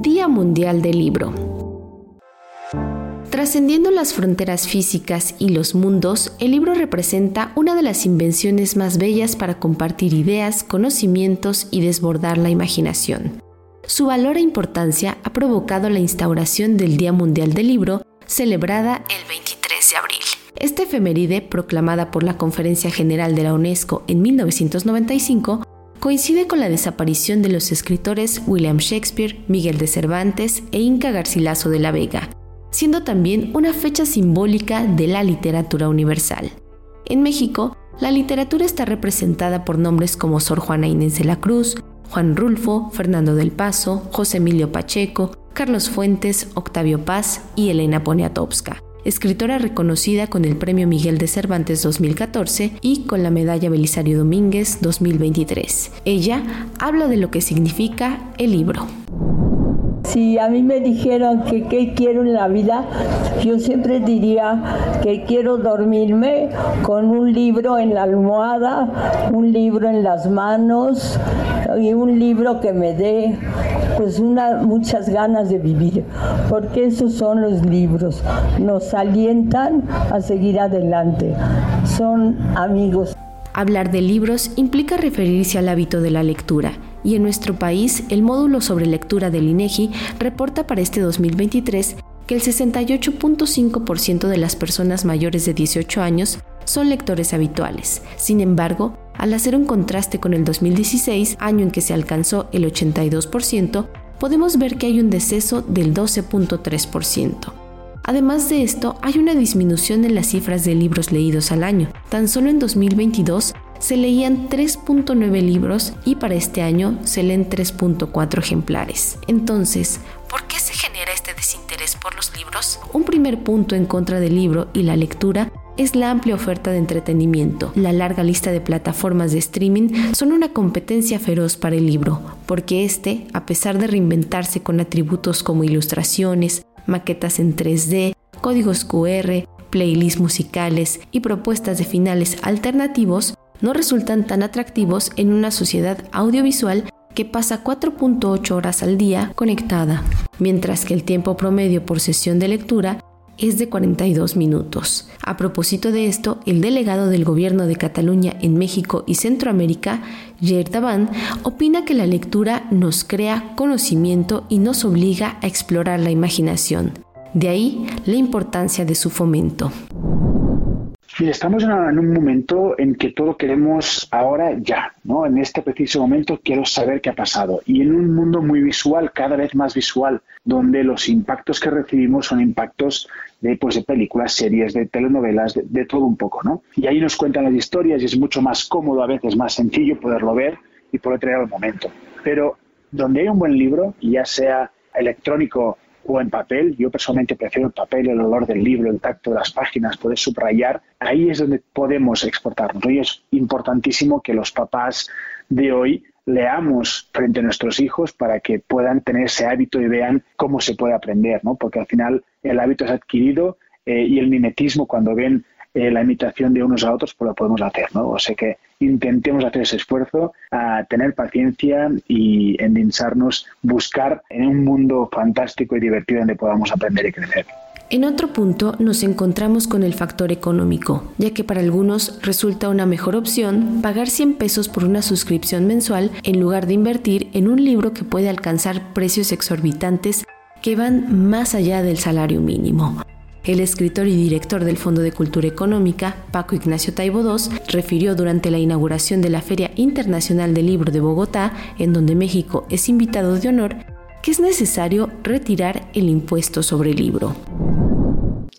Día Mundial del Libro. Trascendiendo las fronteras físicas y los mundos, el libro representa una de las invenciones más bellas para compartir ideas, conocimientos y desbordar la imaginación. Su valor e importancia ha provocado la instauración del Día Mundial del Libro, celebrada el 23 de abril. Esta efeméride, proclamada por la Conferencia General de la UNESCO en 1995, coincide con la desaparición de los escritores William Shakespeare, Miguel de Cervantes e Inca Garcilaso de la Vega, siendo también una fecha simbólica de la literatura universal. En México, la literatura está representada por nombres como Sor Juana Inés de la Cruz, Juan Rulfo, Fernando del Paso, José Emilio Pacheco, Carlos Fuentes, Octavio Paz y Elena Poniatowska, escritora reconocida con el Premio Miguel de Cervantes 2014 y con la Medalla Belisario Domínguez 2023. Ella habla de lo que significa el libro. Si a mí me dijeran que qué quiero en la vida, yo siempre diría que quiero dormirme con un libro en la almohada, un libro en las manos y un libro que me dé pues una, muchas ganas de vivir, porque esos son los libros, nos alientan a seguir adelante, son amigos. Hablar de libros implica referirse al hábito de la lectura y en nuestro país el módulo sobre lectura del INEGI reporta para este 2023 que el 68.5% de las personas mayores de 18 años son lectores habituales. Sin embargo, al hacer un contraste con el 2016, año en que se alcanzó el 82%, podemos ver que hay un deceso del 12.3%. Además de esto, hay una disminución en las cifras de libros leídos al año. Tan solo en 2022 se leían 3.9 libros y para este año se leen 3.4 ejemplares. Entonces, ¿por qué se genera este desinterés por los libros? Un primer punto en contra del libro y la lectura es la amplia oferta de entretenimiento. La larga lista de plataformas de streaming son una competencia feroz para el libro, porque este, a pesar de reinventarse con atributos como ilustraciones, maquetas en 3D, códigos QR, playlists musicales y propuestas de finales alternativos, no resultan tan atractivos en una sociedad audiovisual que pasa 4.8 horas al día conectada, mientras que el tiempo promedio por sesión de lectura es de 42 minutos. A propósito de esto, el delegado del gobierno de Cataluña en México y Centroamérica, Jair Daban, opina que la lectura nos crea conocimiento y nos obliga a explorar la imaginación. De ahí la importancia de su fomento. Mira, estamos en un momento en que todo queremos ahora ya, ¿no? En este preciso momento quiero saber qué ha pasado. Y en un mundo muy visual, cada vez más visual, donde los impactos que recibimos son impactos de, pues, de películas, series, de telenovelas, de, todo un poco, ¿no? Y ahí nos cuentan las historias y es mucho más cómodo, a veces más sencillo poderlo ver y poder tener el momento. Pero donde hay un buen libro, ya sea electrónico o en papel. Yo personalmente prefiero el papel, el olor del libro, el tacto de las páginas, poder subrayar. Ahí es donde podemos exportarnos. Hoy es importantísimo que los papás de hoy leamos frente a nuestros hijos para que puedan tener ese hábito y vean cómo se puede aprender, ¿no? Porque al final el hábito es adquirido eh, y el mimetismo cuando ven eh, la imitación de unos a otros, pues lo podemos hacer, ¿no? O sea que intentemos hacer ese esfuerzo, a tener paciencia y endinsarnos, buscar en un mundo fantástico y divertido donde podamos aprender y crecer. En otro punto nos encontramos con el factor económico, ya que para algunos resulta una mejor opción pagar 100 pesos por una suscripción mensual en lugar de invertir en un libro que puede alcanzar precios exorbitantes que van más allá del salario mínimo. El escritor y director del Fondo de Cultura Económica, Paco Ignacio Taibo II, refirió durante la inauguración de la Feria Internacional del Libro de Bogotá, en donde México es invitado de honor, que es necesario retirar el impuesto sobre el libro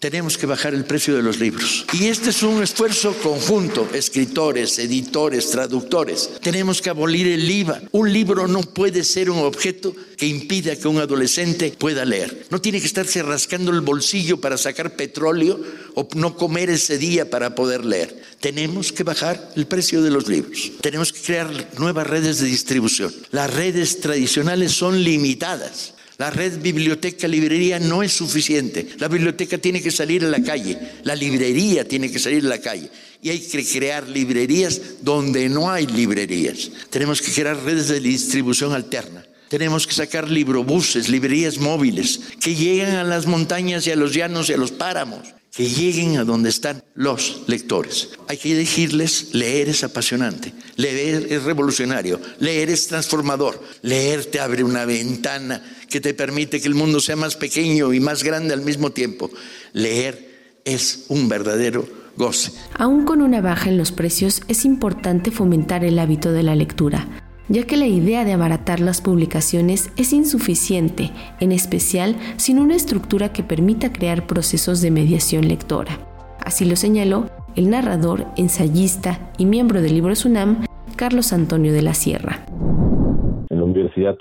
tenemos que bajar el precio de los libros. Y este es un esfuerzo conjunto, escritores, editores, traductores. Tenemos que abolir el IVA. Un libro no puede ser un objeto que impida que un adolescente pueda leer. No tiene que estarse rascando el bolsillo para sacar petróleo o no comer ese día para poder leer. Tenemos que bajar el precio de los libros. Tenemos que crear nuevas redes de distribución. Las redes tradicionales son limitadas. La red biblioteca-librería no es suficiente. La biblioteca tiene que salir a la calle, la librería tiene que salir a la calle. Y hay que crear librerías donde no hay librerías. Tenemos que crear redes de distribución alterna. Tenemos que sacar librobuses, librerías móviles, que lleguen a las montañas y a los llanos y a los páramos, que lleguen a donde están los lectores. Hay que decirles, leer es apasionante, leer es revolucionario, leer es transformador, leer te abre una ventana que te permite que el mundo sea más pequeño y más grande al mismo tiempo. Leer es un verdadero goce. Aún con una baja en los precios, es importante fomentar el hábito de la lectura ya que la idea de abaratar las publicaciones es insuficiente, en especial sin una estructura que permita crear procesos de mediación lectora. Así lo señaló el narrador, ensayista y miembro del libro Sunam, Carlos Antonio de la Sierra.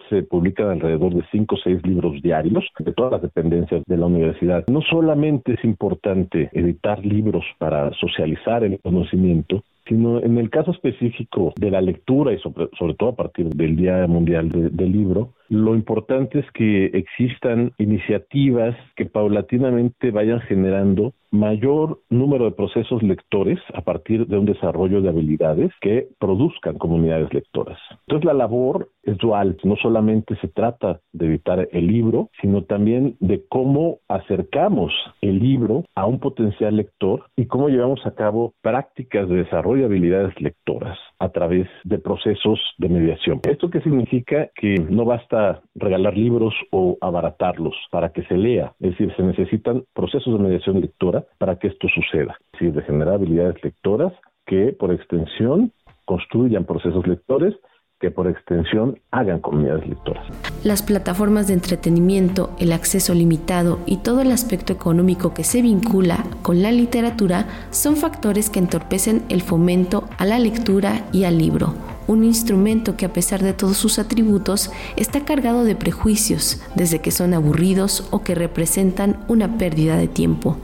Se publican alrededor de 5 o 6 libros diarios de todas las dependencias de la universidad. No solamente es importante editar libros para socializar el conocimiento, sino en el caso específico de la lectura y sobre, todo a partir del Día Mundial del Libro, lo importante es que existan iniciativas que paulatinamente vayan generando mayor número de procesos lectores a partir de un desarrollo de habilidades que produzcan comunidades lectoras. Entonces la labor es dual, no solamente se trata de editar el libro, sino también de cómo acercamos el libro a un potencial lector y cómo llevamos a cabo prácticas de desarrollo de habilidades lectoras a través de procesos de mediación. ¿Esto qué significa? Que no basta regalar libros o abaratarlos para que se lea, es decir, se necesitan procesos de mediación lectora para que esto suceda, es decir, de generar habilidades lectoras que por extensión construyan procesos lectores que por extensión hagan comunidades lectoras. Las plataformas de entretenimiento, el acceso limitado y todo el aspecto económico que se vincula con la literatura son factores que entorpecen el fomento a la lectura y al libro, un instrumento que a pesar de todos sus atributos está cargado de prejuicios, desde que son aburridos o que representan una pérdida de tiempo.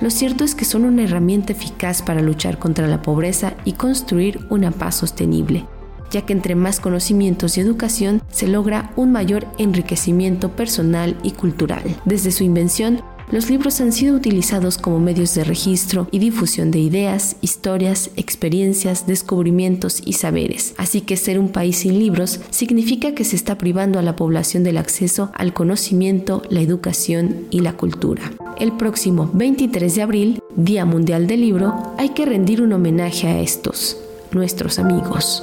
Lo cierto es que son una herramienta eficaz para luchar contra la pobreza y construir una paz sostenible ya que entre más conocimientos y educación se logra un mayor enriquecimiento personal y cultural. Desde su invención, los libros han sido utilizados como medios de registro y difusión de ideas, historias, experiencias, descubrimientos y saberes. Así que ser un país sin libros significa que se está privando a la población del acceso al conocimiento, la educación y la cultura. El próximo 23 de abril, Día Mundial del Libro, hay que rendir un homenaje a estos, nuestros amigos.